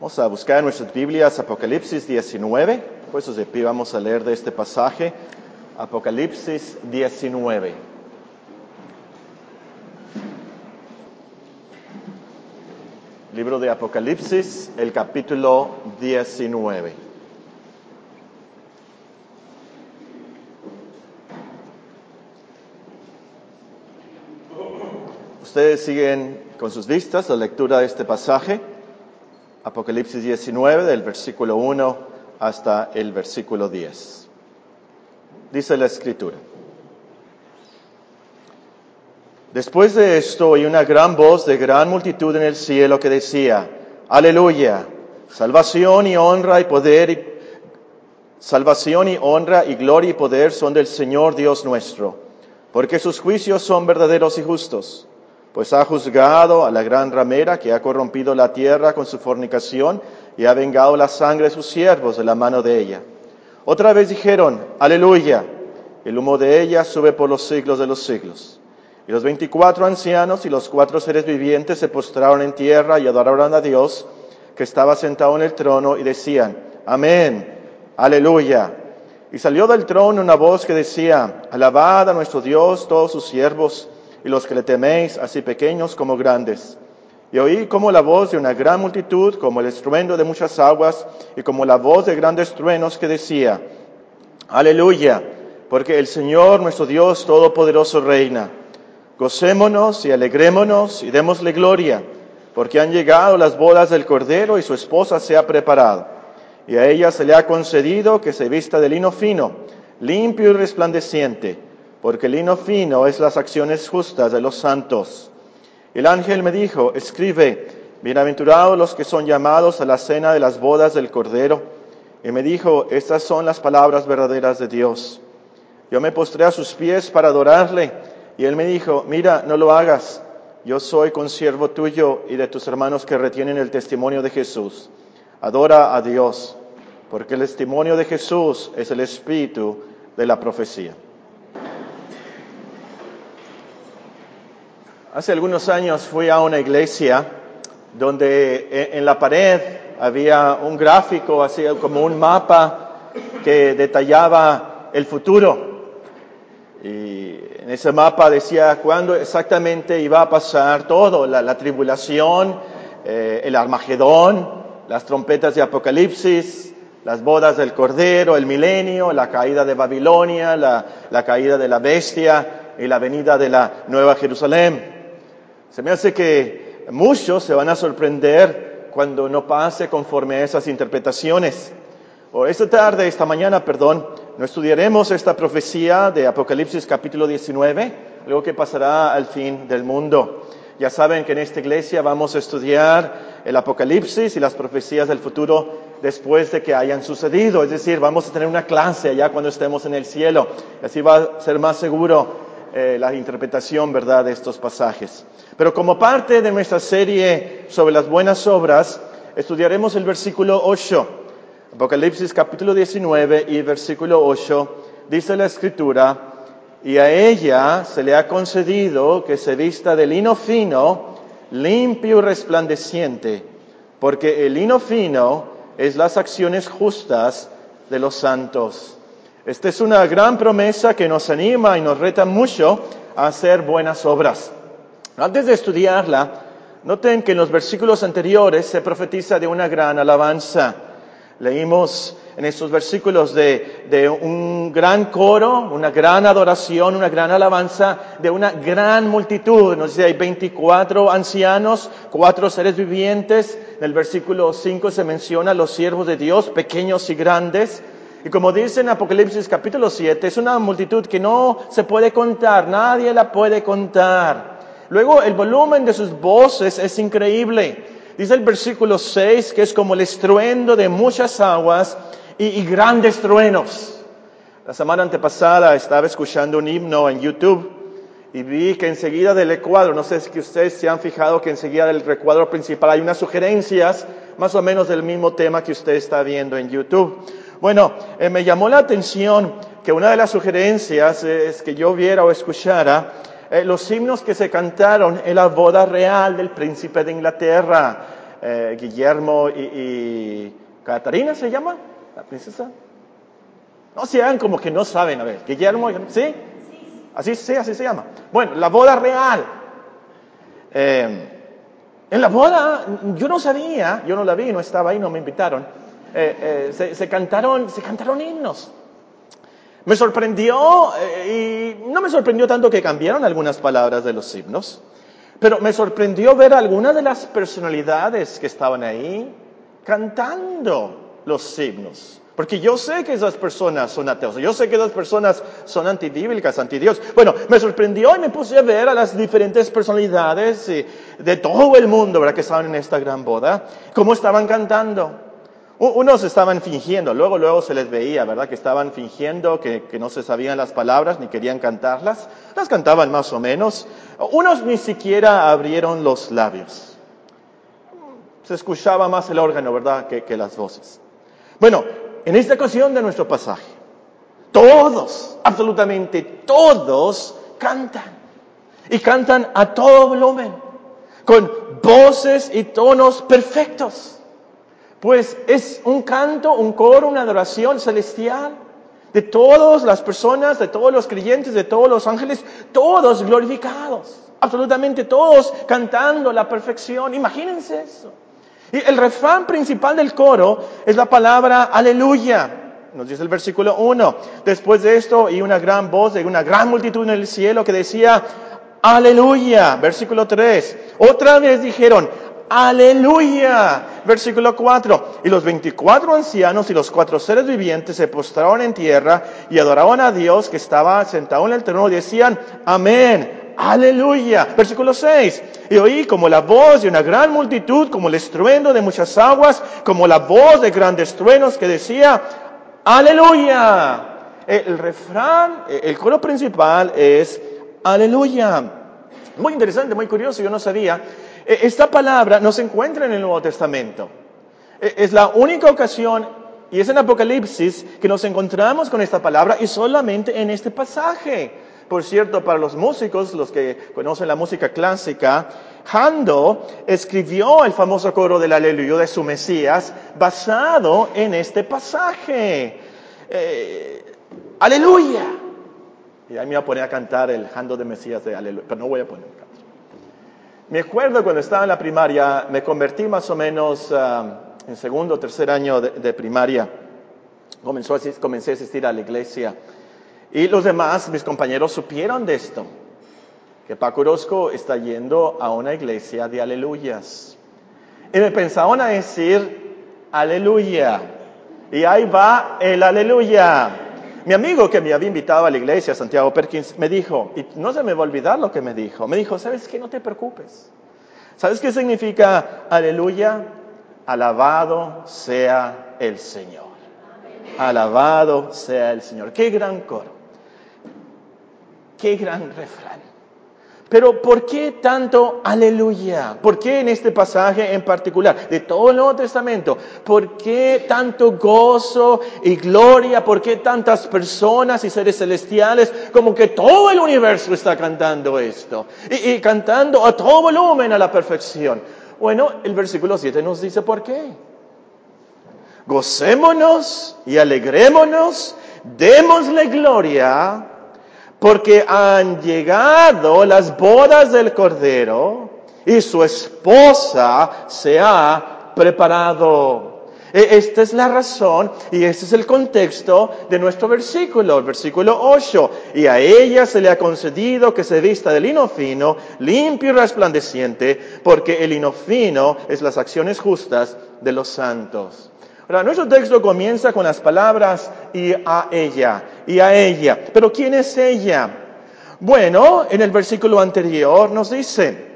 Vamos a buscar en nuestras Biblias Apocalipsis 19, pues de pie vamos a leer de este pasaje, Apocalipsis 19. Libro de Apocalipsis, el capítulo 19. Ustedes siguen con sus vistas la lectura de este pasaje, Apocalipsis 19, del versículo 1 hasta el versículo 10. Dice la escritura. Después de esto oí una gran voz de gran multitud en el cielo que decía, Aleluya, salvación y honra y poder, y, salvación y honra y gloria y poder son del Señor Dios nuestro, porque sus juicios son verdaderos y justos, pues ha juzgado a la gran ramera que ha corrompido la tierra con su fornicación y ha vengado la sangre de sus siervos de la mano de ella. Otra vez dijeron, Aleluya, el humo de ella sube por los siglos de los siglos. Y los veinticuatro ancianos y los cuatro seres vivientes se postraron en tierra y adoraron a Dios que estaba sentado en el trono y decían, Amén, aleluya. Y salió del trono una voz que decía, Alabad a nuestro Dios todos sus siervos y los que le teméis, así pequeños como grandes. Y oí como la voz de una gran multitud, como el estruendo de muchas aguas y como la voz de grandes truenos que decía, Aleluya, porque el Señor nuestro Dios Todopoderoso reina. Gocémonos y alegrémonos y démosle gloria, porque han llegado las bodas del Cordero y su esposa se ha preparado. Y a ella se le ha concedido que se vista de lino fino, limpio y resplandeciente, porque el lino fino es las acciones justas de los santos. El ángel me dijo, escribe, bienaventurados los que son llamados a la cena de las bodas del Cordero. Y me dijo, estas son las palabras verdaderas de Dios. Yo me postré a sus pies para adorarle. Y él me dijo, mira, no lo hagas. Yo soy consiervo tuyo y de tus hermanos que retienen el testimonio de Jesús. Adora a Dios, porque el testimonio de Jesús es el espíritu de la profecía. Hace algunos años fui a una iglesia donde en la pared había un gráfico, así como un mapa que detallaba el futuro. Y en ese mapa decía cuándo exactamente iba a pasar todo, la, la tribulación, eh, el Armagedón, las trompetas de Apocalipsis, las bodas del Cordero, el milenio, la caída de Babilonia, la caída de la bestia y la venida de la Nueva Jerusalén. Se me hace que muchos se van a sorprender cuando no pase conforme a esas interpretaciones. O esta tarde, esta mañana, perdón, no estudiaremos esta profecía de Apocalipsis capítulo 19, algo que pasará al fin del mundo. Ya saben que en esta iglesia vamos a estudiar el Apocalipsis y las profecías del futuro después de que hayan sucedido. Es decir, vamos a tener una clase allá cuando estemos en el cielo. Así va a ser más seguro eh, la interpretación, ¿verdad?, de estos pasajes. Pero como parte de nuestra serie sobre las buenas obras, estudiaremos el versículo 8. Apocalipsis capítulo 19 y versículo 8 dice la escritura, y a ella se le ha concedido que se vista de lino fino, limpio y resplandeciente, porque el lino fino es las acciones justas de los santos. Esta es una gran promesa que nos anima y nos reta mucho a hacer buenas obras. Antes de estudiarla, noten que en los versículos anteriores se profetiza de una gran alabanza. Leímos en estos versículos de, un gran coro, una gran adoración, una gran alabanza de una gran multitud. Nos dice, hay 24 ancianos, cuatro seres vivientes. En el versículo 5 se menciona los siervos de Dios, pequeños y grandes. Y como dice en Apocalipsis capítulo 7, es una multitud que no se puede contar, nadie la puede contar. Luego el volumen de sus voces es increíble. Dice el versículo 6 que es como el estruendo de muchas aguas y, y grandes truenos. La semana antepasada estaba escuchando un himno en YouTube y vi que enseguida del recuadro, no sé si ustedes se han fijado que enseguida del recuadro principal hay unas sugerencias más o menos del mismo tema que usted está viendo en YouTube. Bueno, eh, me llamó la atención que una de las sugerencias es que yo viera o escuchara eh, los himnos que se cantaron en la boda real del príncipe de Inglaterra. eh, Guillermo y, y Catarina, ¿se llama? La princesa. No sean como que no saben, a ver, Guillermo, ¿sí? Así, sí, así se llama. Bueno, la boda real. Eh, en la boda, yo no sabía, yo no la vi, no estaba ahí, no me invitaron. Eh, eh, se, cantaron, se cantaron himnos. Me sorprendió, y no me sorprendió tanto que cambiaron algunas palabras de los himnos, pero me sorprendió ver algunas de las personalidades que estaban ahí cantando los himnos. Porque yo sé que esas personas son ateos, yo sé que esas personas son antibíblicas, antidios. Bueno, me sorprendió y me puse a ver a las diferentes personalidades de todo el mundo, ¿verdad? Que estaban en esta gran boda, cómo estaban cantando. Unos estaban fingiendo, luego, luego se les veía, ¿verdad? Que estaban fingiendo que, que no se sabían las palabras ni querían cantarlas. Las cantaban más o menos. Unos ni siquiera abrieron los labios. Se escuchaba más el órgano, ¿verdad? Que, que las voces. Bueno, en esta ocasión de nuestro pasaje, todos, absolutamente todos, cantan. Y cantan a todo volumen, con voces y tonos perfectos. Pues es un canto, un coro, una adoración celestial de todas las personas, de todos los creyentes, de todos los ángeles, todos glorificados, absolutamente todos cantando la perfección. Imagínense eso. Y el refrán principal del coro es la palabra aleluya. Nos dice el versículo 1. Después de esto, y una gran voz de una gran multitud en el cielo que decía, aleluya. Versículo 3. Otra vez dijeron, aleluya. Versículo 4. Y los 24 ancianos y los cuatro seres vivientes se postraron en tierra y adoraban a Dios que estaba sentado en el trono y decían, amén aleluya. Versículo 6. Y oí como la voz de una gran multitud, como el estruendo de muchas aguas, como la voz de grandes truenos que decía, aleluya. El refrán, el coro principal es aleluya. Muy interesante, muy curioso, yo no sabía. E, esta palabra no se encuentra en el Nuevo Testamento. E, es la única ocasión, y es en Apocalipsis, que nos encontramos con esta palabra y solamente en este pasaje. Por cierto, para los músicos, los que conocen la música clásica, Hando escribió el famoso coro del Aleluya de su Mesías basado en este pasaje. Eh, aleluya. Y ahí me voy a poner a cantar el Hando de Mesías de Aleluya, pero no voy a poner. Me acuerdo cuando estaba en la primaria, me convertí más o menos ah, en segundo o tercer año de, primaria. Comenzó comencé a asistir a la iglesia. Y los demás, mis compañeros, supieron de esto, que Paco Orozco está yendo a una iglesia de aleluyas. Y me pensaban a decir, aleluya. Y ahí va el aleluya. Mi amigo que me había invitado a la iglesia, Santiago Perkins, me dijo, y no se me va a olvidar lo que me dijo, me dijo, ¿sabes qué? No te preocupes. ¿Sabes qué significa aleluya? Alabado sea el Señor. Alabado sea el Señor. Qué gran coro. Qué gran refrán. Pero ¿por qué tanto aleluya? ¿Por qué en este pasaje en particular de todo el Nuevo Testamento? ¿Por qué tanto gozo y gloria? ¿Por qué tantas personas y seres celestiales? Como que todo el universo está cantando esto. Y, cantando a todo volumen a la perfección. Bueno, el versículo 7 nos dice por qué. Gocémonos y alegrémonos, démosle gloria porque han llegado las bodas del Cordero y su esposa se ha preparado. E, esta es la razón y este es el contexto de nuestro versículo, el versículo 8. Y a ella se le ha concedido que se vista de lino fino, limpio y resplandeciente, porque el lino fino es las acciones justas de los santos. Nuestro texto comienza con las palabras y a ella, y a ella. Pero ¿quién es ella? Bueno, en el versículo anterior nos dice,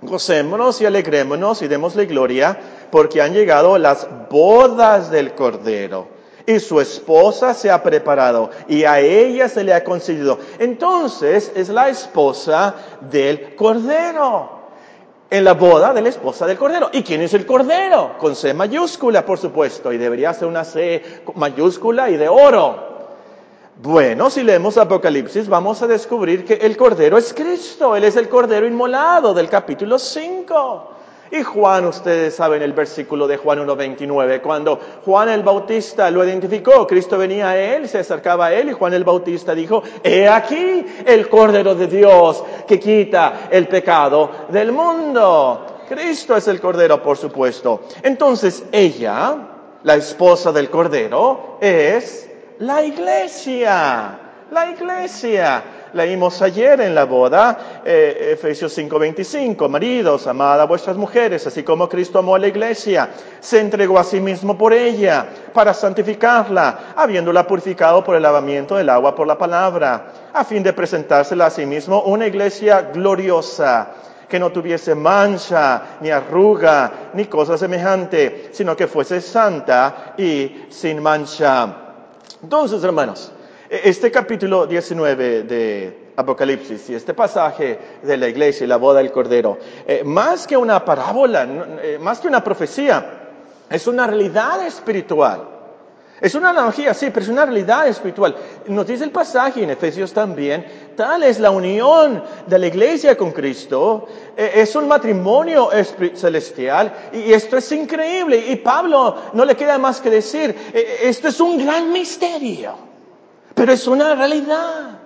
gocémonos y alegrémonos y démosle gloria porque han llegado las bodas del Cordero y su esposa se ha preparado y a ella se le ha concedido. Entonces es la esposa del Cordero en la boda de la esposa del Cordero. ¿Y quién es el Cordero? Con C mayúscula, por supuesto, y debería ser una C mayúscula y de oro. Bueno, si leemos Apocalipsis, vamos a descubrir que el Cordero es Cristo, Él es el Cordero inmolado del capítulo 5. Y Juan, ustedes saben el versículo de Juan 1.29, cuando Juan el Bautista lo identificó, Cristo venía a él, se acercaba a él y Juan el Bautista dijo, he aquí el Cordero de Dios que quita el pecado del mundo. Cristo es el Cordero, por supuesto. Entonces ella, la esposa del Cordero, es la iglesia, la iglesia. Leímos ayer en la boda, eh, Efesios 5:25, maridos, amad a vuestras mujeres, así como Cristo amó a la iglesia, se entregó a sí mismo por ella, para santificarla, habiéndola purificado por el lavamiento del agua por la palabra, a fin de presentársela a sí mismo una iglesia gloriosa que no tuviese mancha, ni arruga, ni cosa semejante, sino que fuese santa y sin mancha. Entonces, hermanos, este capítulo 19 de Apocalipsis y este pasaje de la iglesia y la boda del Cordero, eh, más que una parábola, eh, más que una profecía, es una realidad espiritual. Es una analogía, sí, pero es una realidad espiritual. Nos dice el pasaje en Efesios también, tal es la unión de la iglesia con Cristo, eh, es un matrimonio celestial y esto es increíble. Y Pablo no le queda más que decir, esto es un gran misterio pero es una realidad.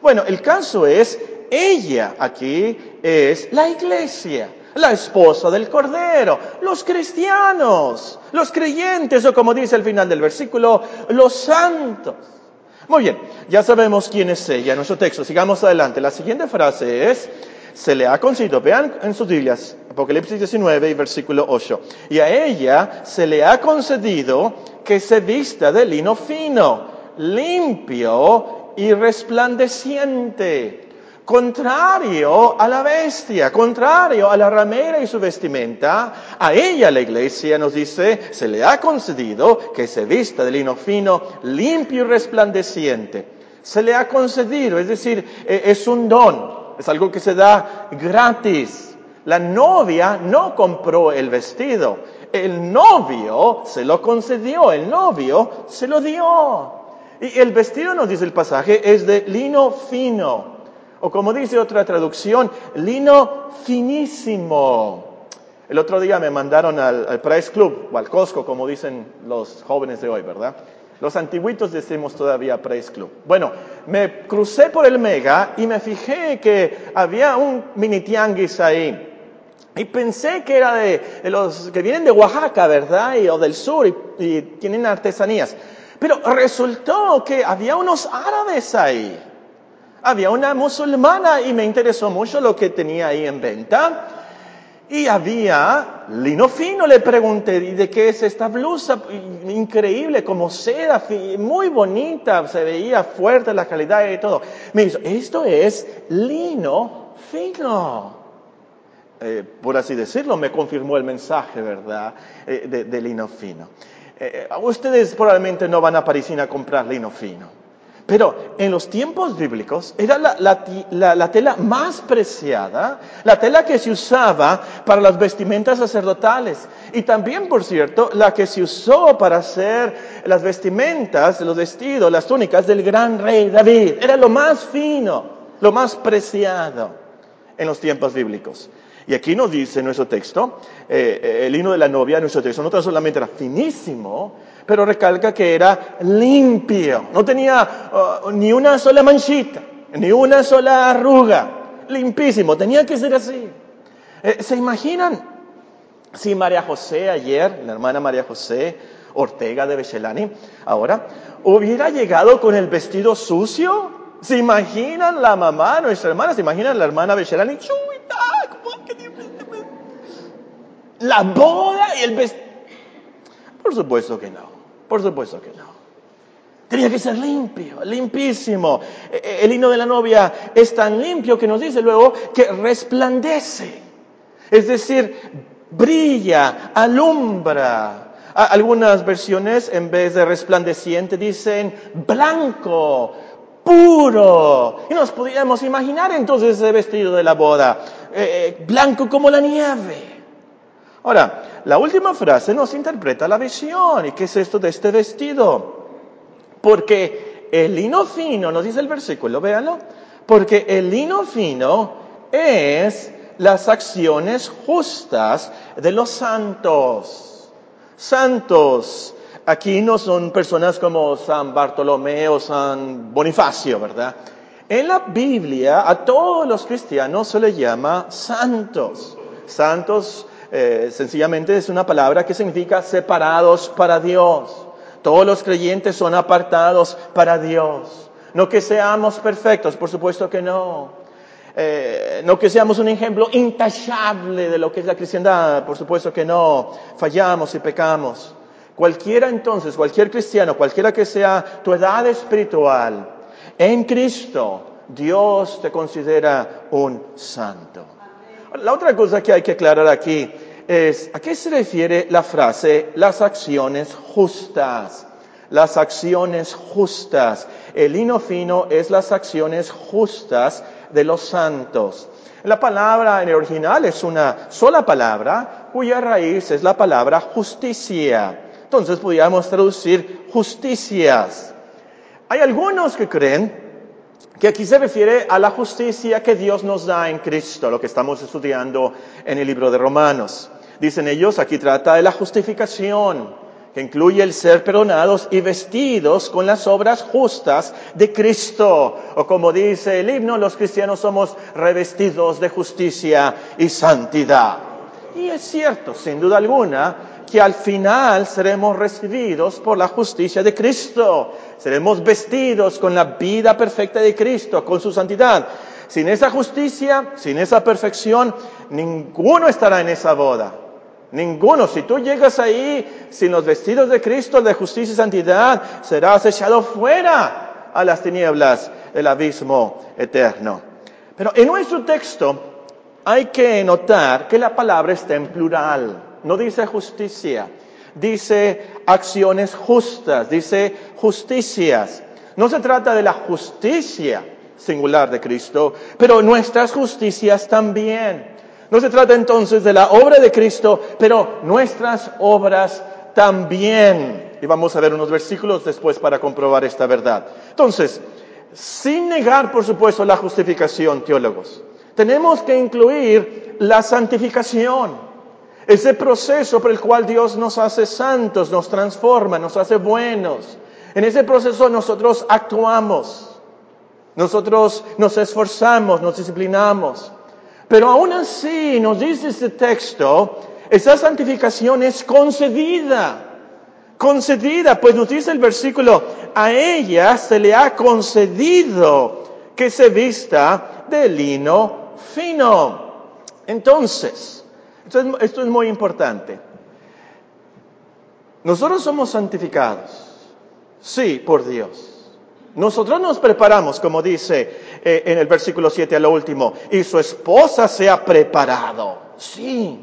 Bueno, el caso es, ella aquí es la iglesia, la esposa del Cordero, los cristianos, los creyentes o como dice al final del versículo, los santos. Muy bien, ya sabemos quién es ella en nuestro texto. Sigamos adelante. La siguiente frase es, se le ha concedido, vean en sus Biblias, Apocalipsis 19 y versículo 8, y a ella se le ha concedido que se vista de lino fino limpio y resplandeciente, contrario a la bestia, contrario a la ramera y su vestimenta, a ella la iglesia nos dice, se le ha concedido que se vista de lino fino, limpio y resplandeciente. Se le ha concedido, es decir, e, es un don, es algo que se da gratis. La novia no compró el vestido, el novio se lo concedió, el novio se lo dio. Y el vestido, nos dice el pasaje, es de lino fino. O como dice otra traducción, lino finísimo. El otro día me mandaron al, Price Club o al Costco, como dicen los jóvenes de hoy, ¿verdad? Los antiguitos decimos todavía Price Club. Bueno, me crucé por el Mega y me fijé que había un mini tianguis ahí. Y pensé que era de, los que vienen de Oaxaca, ¿verdad? o del sur y tienen artesanías. Pero resultó que había unos árabes ahí. Había una musulmana y me interesó mucho lo que tenía ahí en venta. Y había lino fino, le pregunté, ¿y de qué es esta blusa? Increíble, como seda, muy bonita, se veía fuerte la calidad y todo. Me dijo, esto es lino fino. Eh, por así decirlo, me confirmó el mensaje, ¿verdad? Eh, de lino fino. Eh, eh, ustedes probablemente no van a París a comprar lino fino. Pero en los tiempos bíblicos era la, tela más preciada, la tela que se usaba para las vestimentas sacerdotales y también, por cierto, la que se usó para hacer las vestimentas, los vestidos, las túnicas del gran rey David. Era lo más fino, lo más preciado en los tiempos bíblicos. Y aquí nos dice nuestro texto, eh, el hino de la novia, nuestro texto, no tan solamente era finísimo, pero recalca que era limpio, no tenía uh, ni una sola manchita, ni una sola arruga, limpísimo, tenía que ser así. Eh, ¿Se imaginan si María José ayer, la hermana María José Ortega de Bechelani, ahora, hubiera llegado con el vestido sucio? ¿Se imaginan la mamá, nuestra hermana, se imaginan la hermana Bechelani? La boda y el vestido. Por supuesto que no, por supuesto que no. Tenía que ser limpio, limpísimo. E, e, el hino de la novia es tan limpio que nos dice luego que resplandece. Es decir, brilla, alumbra. Algunas versiones en vez de resplandeciente dicen blanco, puro. Y nos podíamos imaginar entonces ese vestido de la boda, eh, eh, blanco como la nieve. Ahora, la última frase nos interpreta la visión. ¿Y qué es esto de este vestido? Porque el lino fino, nos dice el versículo, véanlo, porque el lino fino es las acciones justas de los santos. Santos, aquí no son personas como San Bartolomé o San Bonifacio, ¿verdad? En la Biblia a todos los cristianos se les llama santos. Santos eh, sencillamente es una palabra que significa separados para Dios. Todos los creyentes son apartados para Dios. No que seamos perfectos, por supuesto que no. Eh, no que seamos un ejemplo intachable de lo que es la cristiandad, por supuesto que no. Fallamos y pecamos. Cualquiera entonces, cualquier cristiano, cualquiera que sea tu edad espiritual, en Cristo, Dios te considera un santo. La otra cosa que hay que aclarar aquí es, ¿a qué se refiere la frase las acciones justas? Las acciones justas. El lino fino es las acciones justas de los santos. La palabra en el original es una sola palabra cuya raíz es la palabra justicia. Entonces podríamos traducir justicias. Hay algunos que creen que aquí se refiere a la justicia que Dios nos da en Cristo, lo que estamos estudiando en el libro de Romanos. Dicen ellos, aquí trata de la justificación, que incluye el ser perdonados y vestidos con las obras justas de Cristo. O como dice el himno, los cristianos somos revestidos de justicia y santidad. Y es cierto, sin duda alguna, que al final seremos recibidos por la justicia de Cristo. Seremos vestidos con la vida perfecta de Cristo, con su santidad. Sin esa justicia, sin esa perfección, ninguno estará en esa boda. Ninguno. Si tú llegas ahí sin los vestidos de Cristo, de justicia y santidad, serás echado fuera a las tinieblas del abismo eterno. Pero en nuestro texto hay que notar que la palabra está en plural no dice justicia, dice acciones justas, dice justicias. No se trata de la justicia singular de Cristo, pero nuestras justicias también. No se trata entonces de la obra de Cristo, pero nuestras obras también. Y vamos a ver unos versículos después para comprobar esta verdad. Entonces, sin negar, por supuesto, la justificación, teólogos, tenemos que incluir la santificación. Ese proceso por el cual Dios nos hace santos, nos transforma, nos hace buenos. En ese proceso nosotros actuamos, nosotros nos esforzamos, nos disciplinamos. Pero aún así nos dice este texto, esa santificación es concedida. Concedida, pues nos dice el versículo, a ella se le ha concedido que se vista de lino fino. Entonces, esto es, muy importante. Nosotros somos santificados, sí, por Dios. Nosotros nos preparamos, como dice eh, en el versículo 7 a lo último, y su esposa se ha preparado, sí.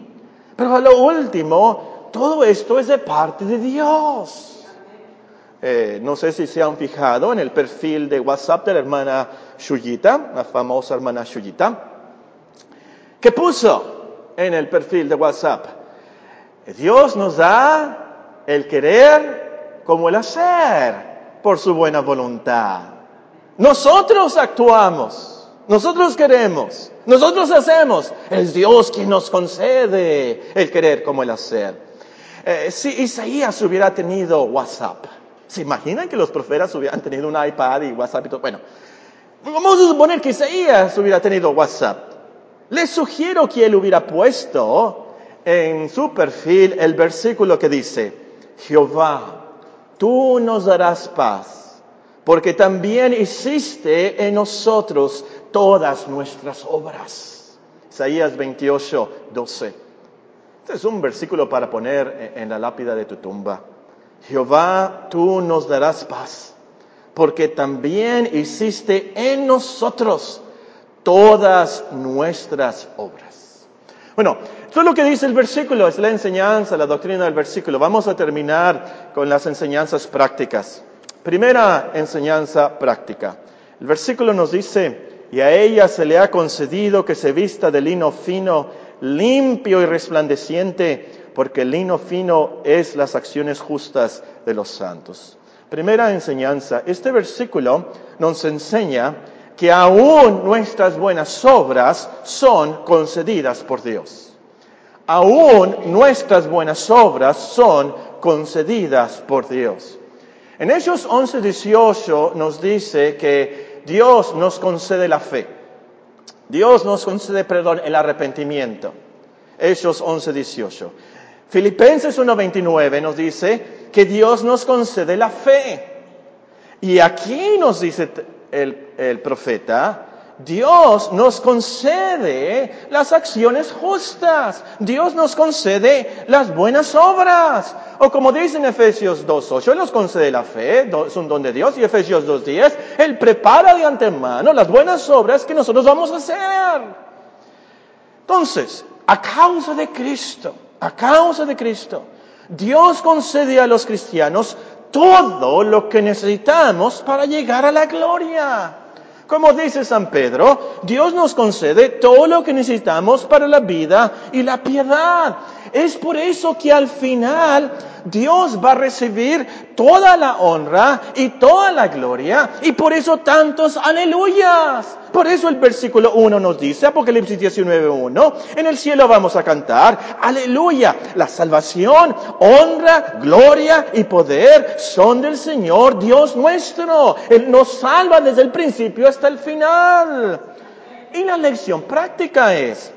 Pero a lo último, todo esto es de parte de Dios. Eh, no sé si se han fijado en el perfil de WhatsApp de la hermana Shuyita, la famosa hermana Shuyita, ¿Qué puso en el perfil de WhatsApp. Dios nos da el querer como el hacer por su buena voluntad. Nosotros actuamos, nosotros queremos, nosotros hacemos. Es Dios quien nos concede el querer como el hacer. Eh, si Isaías hubiera tenido WhatsApp, ¿se imaginan que los profetas hubieran tenido un iPad y WhatsApp y todo? Bueno, vamos a suponer que Isaías hubiera tenido WhatsApp. Les sugiero que él hubiera puesto en su perfil el versículo que dice, Jehová, tú nos darás paz, porque también hiciste en nosotros todas nuestras obras. Isaías 28, 12. Este es un versículo para poner en la lápida de tu tumba. Jehová, tú nos darás paz, porque también hiciste en nosotros todas nuestras obras. Bueno, esto es lo que dice el versículo, es la enseñanza, la doctrina del versículo. Vamos a terminar con las enseñanzas prácticas. Primera enseñanza práctica. El versículo nos dice, y a ella se le ha concedido que se vista de lino fino, limpio y resplandeciente, porque el lino fino es las acciones justas de los santos. Primera enseñanza, este versículo nos enseña que aún nuestras buenas obras son concedidas por Dios. Aún nuestras buenas obras son concedidas por Dios. En Hechos 11, 18 nos dice que Dios nos concede la fe. Dios nos concede, perdón, el arrepentimiento. Hechos 11, 18. Filipenses 1.29 nos dice que Dios nos concede la fe. Y aquí nos dice el, el profeta, Dios nos concede las acciones justas. Dios nos concede las buenas obras. O como dice en Efesios 2.8, Él nos concede la fe, es un don de Dios. Y Efesios 2.10, Él prepara de antemano las buenas obras que nosotros vamos a hacer. Entonces, a causa de Cristo, a causa de Cristo, Dios concede a los cristianos todo lo que necesitamos para llegar a la gloria. Como dice San Pedro, Dios nos concede todo lo que necesitamos para la vida y la piedad. Es por eso que al final Dios va a recibir toda la honra y toda la gloria y por eso tantos aleluyas. Por eso el versículo 1 nos dice, Apocalipsis 19.1, en el cielo vamos a cantar, aleluya, la salvación, honra, gloria y poder son del Señor Dios nuestro. Él nos salva desde el principio hasta el final. Y la lección práctica es,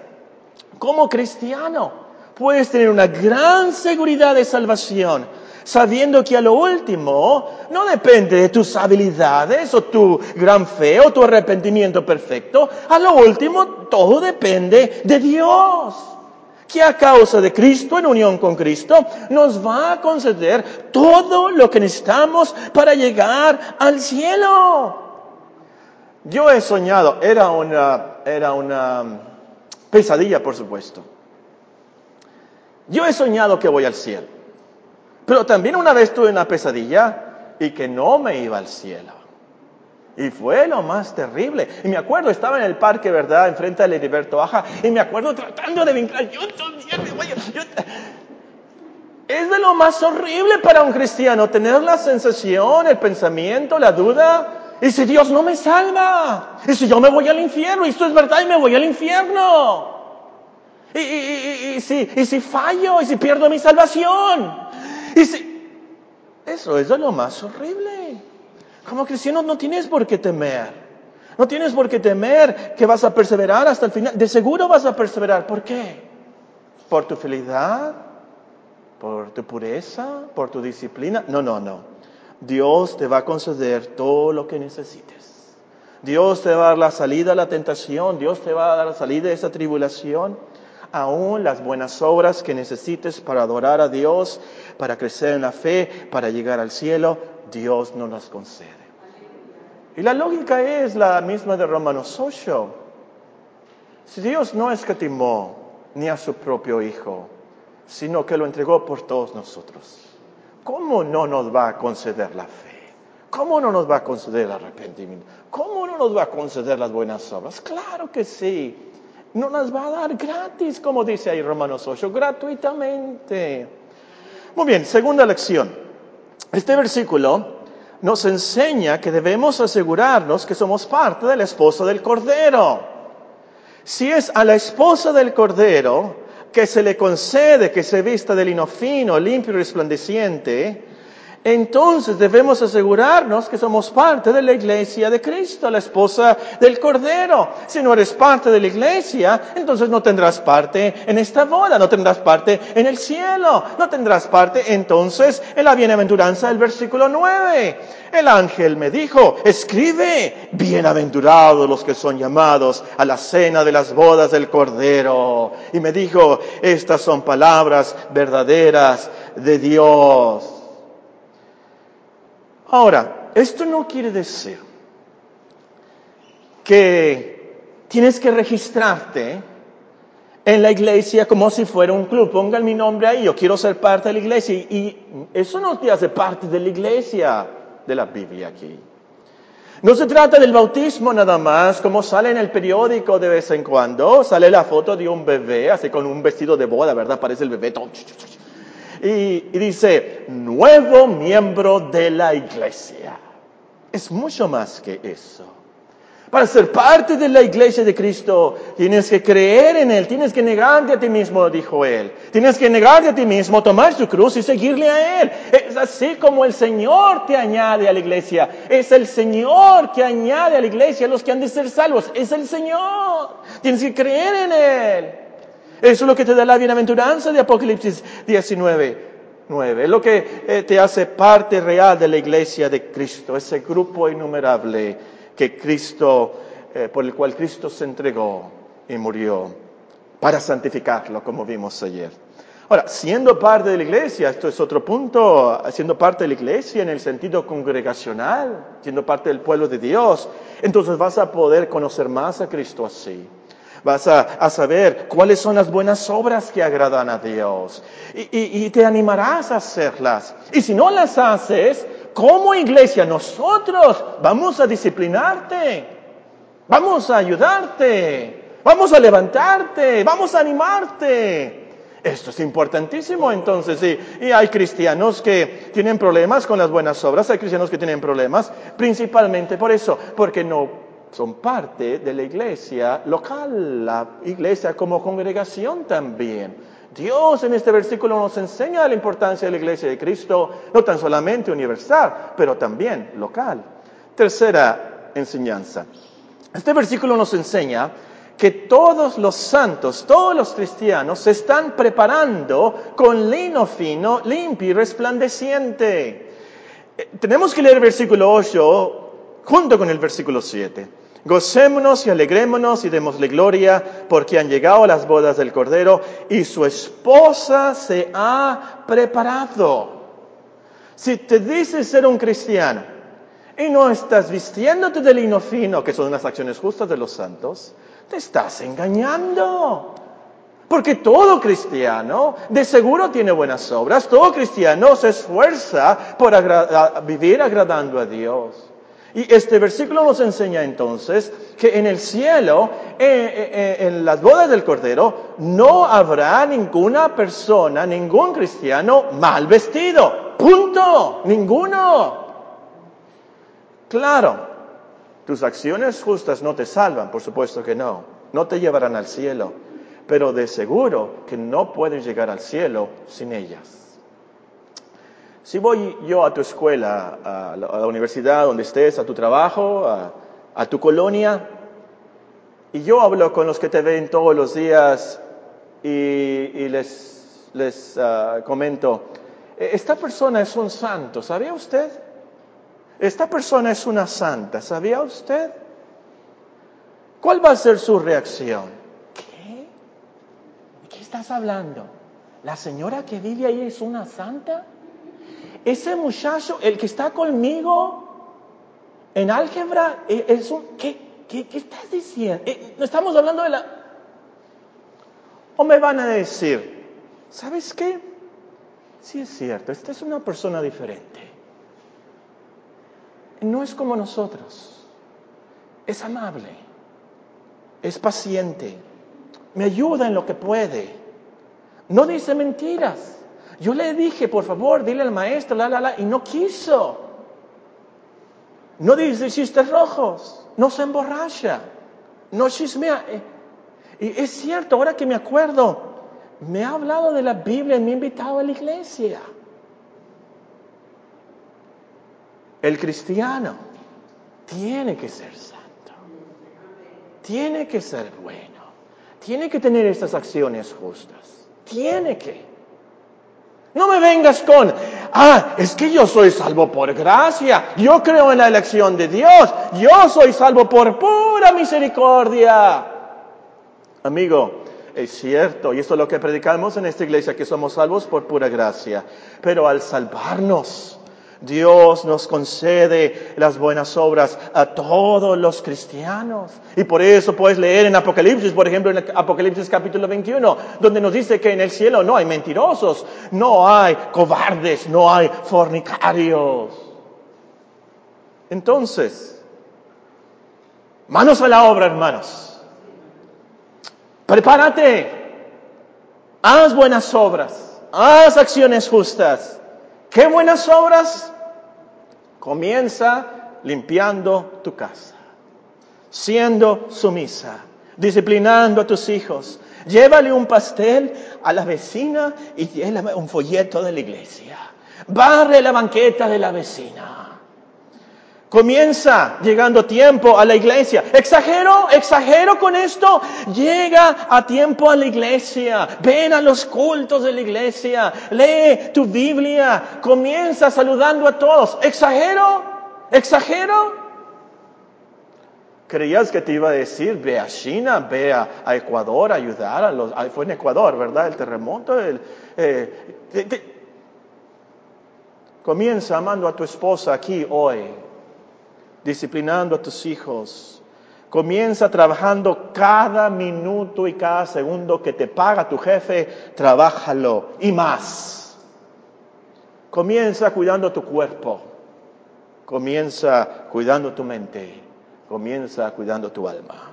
como cristiano, puedes tener una gran seguridad de salvación sabiendo que a lo último no depende de tus habilidades o tu gran fe o tu arrepentimiento perfecto, a lo último todo depende de Dios, que a causa de Cristo, en unión con Cristo, nos va a conceder todo lo que necesitamos para llegar al cielo. Yo he soñado, era una, era una pesadilla, por supuesto. Yo he soñado que voy al cielo. Pero también una vez tuve una pesadilla y que no me iba al cielo. Y fue lo más terrible. Y me acuerdo, estaba en el parque, ¿verdad? Enfrente del Heriberto Baja. Y me acuerdo tratando de vincular. Yo, es de lo más horrible para un cristiano tener la sensación, el pensamiento, la duda. Y si Dios no me salva. Y si yo me voy al infierno. Y esto es verdad y me voy al infierno. Y, si, y si fallo. Y si pierdo mi salvación. Y si, eso es lo más horrible. Como cristiano no tienes por qué temer. No tienes por qué temer que vas a perseverar hasta el final. De seguro vas a perseverar. ¿Por qué? ¿Por tu felicidad? ¿Por tu pureza? ¿Por tu disciplina? No, no, no. Dios te va a conceder todo lo que necesites. Dios te va a dar la salida a la tentación. Dios te va a dar la salida de esa tribulación aún las buenas obras que necesites para adorar a Dios, para crecer en la fe, para llegar al cielo, Dios no las concede. Y la lógica es la misma de Romanos 8. Si Dios no escatimó ni a su propio Hijo, sino que lo entregó por todos nosotros, ¿cómo no nos va a conceder la fe? ¿Cómo no nos va a conceder el arrepentimiento? ¿Cómo no nos va a conceder las buenas obras? Claro que sí no las va a dar gratis, como dice ahí Romanos 8, gratuitamente. Muy bien, segunda lección. Este versículo nos enseña que debemos asegurarnos que somos parte de la esposa del Cordero. Si es a la esposa del Cordero que se le concede que se vista de lino fino, limpio y resplandeciente, entonces debemos asegurarnos que somos parte de la iglesia de Cristo, la esposa del Cordero. Si no eres parte de la iglesia, entonces no tendrás parte en esta boda, no tendrás parte en el cielo, no tendrás parte entonces en la bienaventuranza del versículo 9. El ángel me dijo, escribe, bienaventurados los que son llamados a la cena de las bodas del Cordero. Y me dijo, estas son palabras verdaderas de Dios. Ahora, esto no quiere decir que tienes que registrarte en la iglesia como si fuera un club. Pongan mi nombre ahí, yo quiero ser parte de la iglesia. Y eso no te hace parte de la iglesia de la Biblia aquí. No se trata del bautismo nada más, como sale en el periódico de vez en cuando, sale la foto de un bebé, así con un vestido de boda, ¿verdad? Parece el bebé todo y, dice, nuevo miembro de la iglesia. Es mucho más que eso. Para ser parte de la iglesia de Cristo, tienes que creer en Él, tienes que negarte a ti mismo, dijo Él. Tienes que negarte a ti mismo, tomar tu cruz y seguirle a Él. Es así como el Señor te añade a la iglesia. Es el Señor que añade a la iglesia a los que han de ser salvos. Es el Señor. Tienes que creer en Él. Eso es lo que te da la bienaventuranza de Apocalipsis 19. 9. Es lo que eh, te hace parte real de la iglesia de Cristo, ese grupo innumerable que Cristo, eh, por el cual Cristo se entregó y murió para santificarlo, como vimos ayer. Ahora, siendo parte de la iglesia, esto es otro punto, siendo parte de la iglesia en el sentido congregacional, siendo parte del pueblo de Dios, entonces vas a poder conocer más a Cristo así. Vas a, saber cuáles son las buenas obras que agradan a Dios. Y, y te animarás a hacerlas. Y si no las haces, como iglesia nosotros vamos a disciplinarte. Vamos a ayudarte. Vamos a levantarte. Vamos a animarte. Esto es importantísimo entonces, sí. Y hay cristianos que tienen problemas con las buenas obras, hay cristianos que tienen problemas principalmente por eso, porque no son parte de la iglesia local, la iglesia como congregación también. Dios en este versículo nos enseña la importancia de la iglesia de Cristo, no tan solamente universal, pero también local. Tercera enseñanza. Este versículo nos enseña que todos los santos, todos los cristianos se están preparando con lino fino, limpio y resplandeciente. Eh, tenemos que leer el versículo 8 junto con el versículo 7. Gocémonos y alegrémonos y démosle gloria porque han llegado las bodas del Cordero y su esposa se ha preparado. Si te dices ser un cristiano y no estás vistiéndote de lino fino, que son las acciones justas de los santos, te estás engañando. Porque todo cristiano de seguro tiene buenas obras, todo cristiano se esfuerza por vivir agradando a Dios. Y este versículo nos enseña entonces que en el cielo, eh, eh, eh, en las bodas del Cordero, no habrá ninguna persona, ningún cristiano mal vestido. Punto. Ninguno. Claro, tus acciones justas no te salvan, por supuesto que no. No te llevarán al cielo. Pero de seguro que no puedes llegar al cielo sin ellas. Si voy yo a tu escuela, a la, universidad donde estés, a tu trabajo, a, tu colonia, y yo hablo con los que te ven todos los días y, les, les ah, comento, e, esta persona es un santo, ¿sabía usted? Esta persona es una santa, ¿sabía usted? ¿Cuál va a ser su reacción? ¿Qué? ¿De qué estás hablando? ¿La señora que vive ahí es una santa? Ese muchacho, el que está conmigo en álgebra, e, es un, ¿qué, qué, estás diciendo? Eh, no estamos hablando de la... O me van a decir, ¿sabes qué? Sí es cierto, esta es una persona diferente. No es como nosotros. Es amable. Es paciente. Me ayuda en lo que puede. No dice mentiras. Yo le dije, por favor, dile al maestro, la, la, la, y no quiso. No dice chistes rojos, no se emborracha, no chismea. Eh, y es cierto, ahora que me acuerdo, me ha hablado de la Biblia y me ha invitado a la iglesia. El cristiano tiene que ser santo, tiene que ser bueno, tiene que tener estas acciones justas, tiene que. No me vengas con, ah, es que yo soy salvo por gracia, yo creo en la elección de Dios, yo soy salvo por pura misericordia. Amigo, es cierto, y esto es lo que predicamos en esta iglesia, que somos salvos por pura gracia, pero al salvarnos, Dios nos concede las buenas obras a todos los cristianos. Y por eso puedes leer en Apocalipsis, por ejemplo, en Apocalipsis capítulo 21, donde nos dice que en el cielo no hay mentirosos, no hay cobardes, no hay fornicarios. Entonces, manos a la obra, hermanos. Prepárate. Haz buenas obras. Haz acciones justas. ¿Qué buenas obras? Comienza limpiando tu casa. siendo sumisa, disciplinando a tus hijos. Llévale un pastel a la vecina y un folleto de la iglesia. Barre la banqueta de la vecina. Comienza llegando tiempo a la iglesia. ¿Exagero? ¿Exagero con esto? Llega a tiempo a la iglesia. Ven a los cultos de la iglesia. Lee tu Biblia. Comienza saludando a todos. ¿Exagero? ¿Exagero? Creías que te iba a decir, ve a China, ve a, Ecuador a ayudar a los... Fue en Ecuador, ¿verdad? El terremoto. Eh, comienza amando a tu esposa aquí hoy disciplinando a tus hijos. Comienza trabajando cada minuto y cada segundo que te paga tu jefe, trabájalo y más. Comienza cuidando tu cuerpo. Comienza cuidando tu mente. Comienza cuidando tu alma.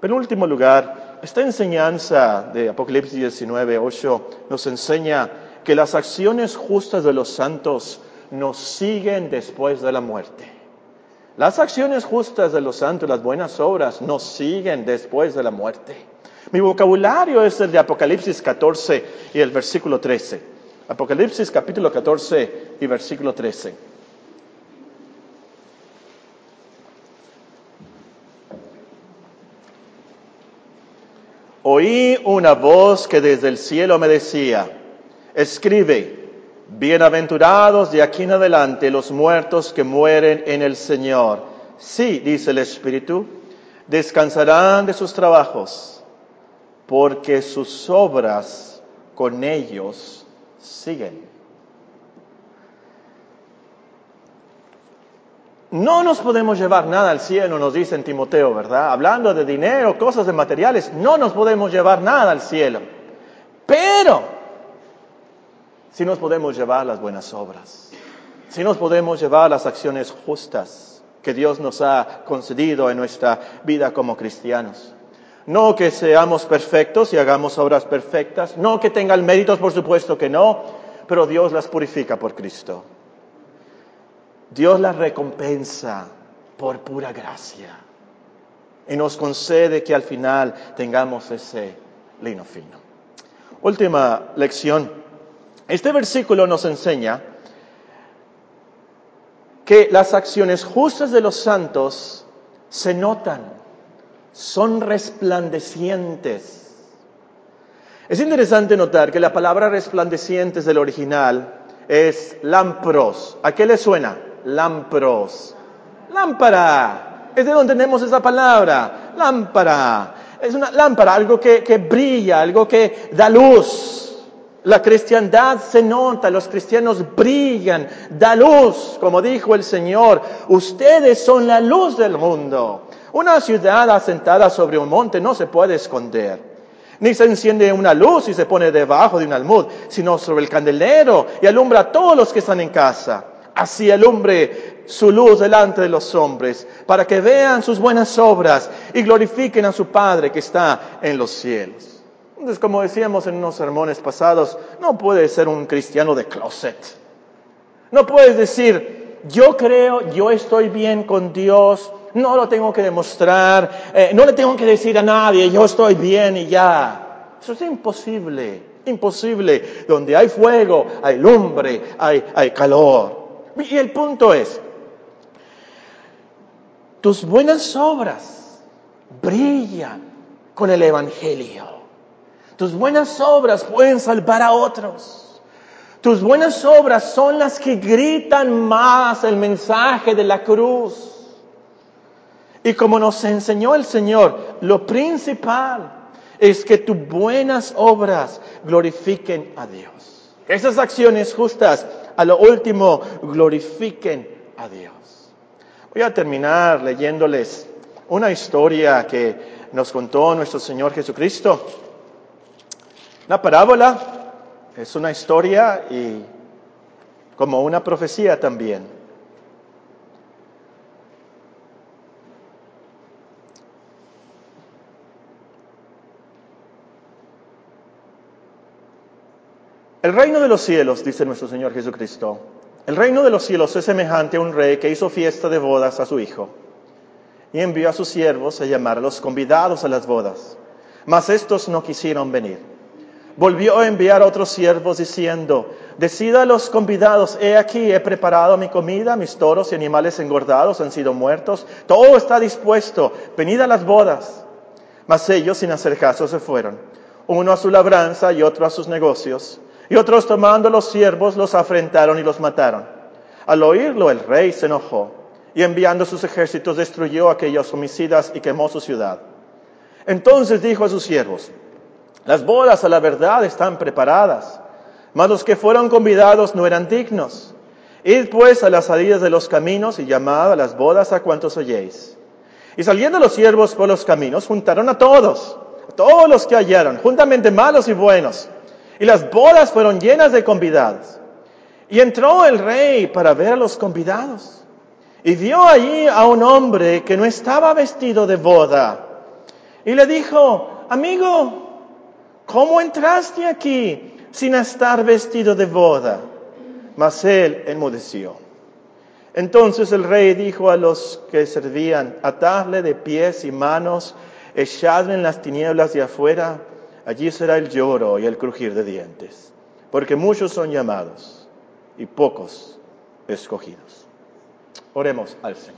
Pero en último lugar, esta enseñanza de Apocalipsis 19, 8 nos enseña que las acciones justas de los santos nos siguen después de la muerte. Las acciones justas de los santos, las buenas obras, nos siguen después de la muerte. Mi vocabulario es el de Apocalipsis 14 y el versículo 13. Apocalipsis capítulo 14 y versículo 13. Oí una voz que desde el cielo me decía, escribe, Bienaventurados de aquí en adelante los muertos que mueren en el Señor. Sí, dice el Espíritu, descansarán de sus trabajos, porque sus obras con ellos siguen. No nos podemos llevar nada al cielo, nos dice en Timoteo, ¿verdad? Hablando de dinero, cosas de materiales, no nos podemos llevar nada al cielo. Pero si nos podemos llevar las buenas obras, si nos podemos llevar las acciones justas que Dios nos ha concedido en nuestra vida como cristianos. No que seamos perfectos y hagamos obras perfectas, no que tengan méritos, por supuesto que no, pero Dios las purifica por Cristo. Dios las recompensa por pura gracia y nos concede que al final tengamos ese lino fino. Última lección este versículo nos enseña que las acciones justas de los santos se notan, son resplandecientes. Es interesante notar que la palabra resplandecientes del original es lampros. ¿A qué le suena? Lampros. Lámpara. Es de donde tenemos esa palabra. Lámpara. Es una lámpara, algo que, que brilla, algo que da luz. La cristiandad se nota, los cristianos brillan, da luz, como dijo el Señor, ustedes son la luz del mundo. Una ciudad asentada sobre un monte no se puede esconder, ni se enciende una luz y se pone debajo de un almud, sino sobre el candelero y alumbra a todos los que están en casa. Así alumbre su luz delante de los hombres, para que vean sus buenas obras y glorifiquen a su Padre que está en los cielos. Entonces, como decíamos en unos sermones pasados, no puedes ser un cristiano de closet. No puedes decir, yo creo, yo estoy bien con Dios, no lo tengo que demostrar, eh, no le tengo que decir a nadie, yo estoy bien y ya. Eso es imposible, imposible. Donde hay fuego, hay lumbre, hay, hay calor. Y el punto es, tus buenas obras brillan con el Evangelio. Tus buenas obras pueden salvar a otros. Tus buenas obras son las que gritan más el mensaje de la cruz. Y como nos enseñó el Señor, lo principal es que tus buenas obras glorifiquen a Dios. Esas acciones justas a lo último glorifiquen a Dios. Voy a terminar leyéndoles una historia que nos contó nuestro Señor Jesucristo. Una parábola es una historia y como una profecía también. El reino de los cielos, dice nuestro Señor Jesucristo, el reino de los cielos es semejante a un rey que hizo fiesta de bodas a su hijo y envió a sus siervos a llamar a los convidados a las bodas. Mas estos no quisieron venir. Volvió a enviar a otros siervos diciendo, decida a los convidados, he aquí, he preparado mi comida, mis toros y animales engordados han sido muertos, todo está dispuesto, venid a las bodas. Mas ellos, sin hacer caso, se fueron, uno a su labranza y otro a sus negocios, y otros tomando los siervos los afrentaron y los mataron. Al oírlo el rey se enojó y enviando sus ejércitos destruyó a aquellos homicidas y quemó su ciudad. Entonces dijo a sus siervos, las bodas a la verdad están preparadas, mas los que fueron convidados no eran dignos. Id pues a las salidas de los caminos y llamad a las bodas a cuantos oyéis. Y saliendo los siervos por los caminos, juntaron a todos, a todos los que hallaron, juntamente malos y buenos. Y las bodas fueron llenas de convidados. Y entró el rey para ver a los convidados. Y vio allí a un hombre que no estaba vestido de boda. Y le dijo, amigo, ¿cómo entraste aquí sin estar vestido de boda? Mas él enmudeció. Entonces el rey dijo a los que servían, atadle de pies y manos, echadle en las tinieblas de afuera, allí será el lloro y el crujir de dientes, porque muchos son llamados y pocos escogidos. Oremos al Señor.